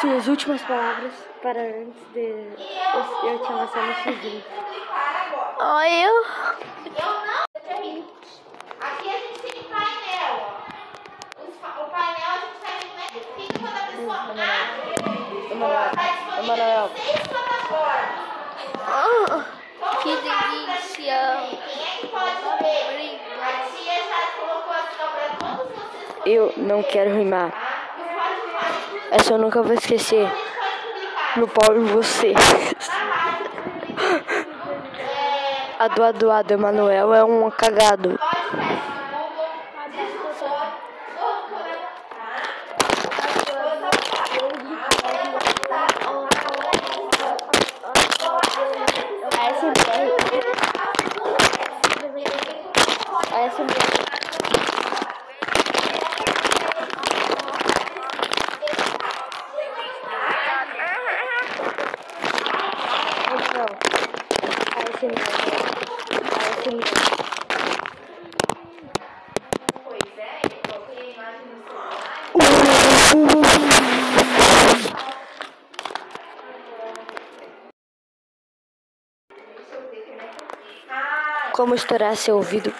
suas últimas palavras para antes de eu, te amassar no fuzinho. Oi, eu. Eu não. Aqui a gente tem painel, O painel a gente vai verifica quando a pessoa abre. Tá Emanuel. disponível em seis plataformas. Que delícia. Quem é que pode ver? A tia já colocou ó, pra todos vocês. Eu não quero rimar. Essa eu nunca vou esquecer. No pau em você. A do Aduado Emanuel é um cagado. podcast no Google, digitou, loucura, tá? A SMR. A SMR. Não. A SMR. A SMR. Pois é, a imagem no. Como estourar seu ouvido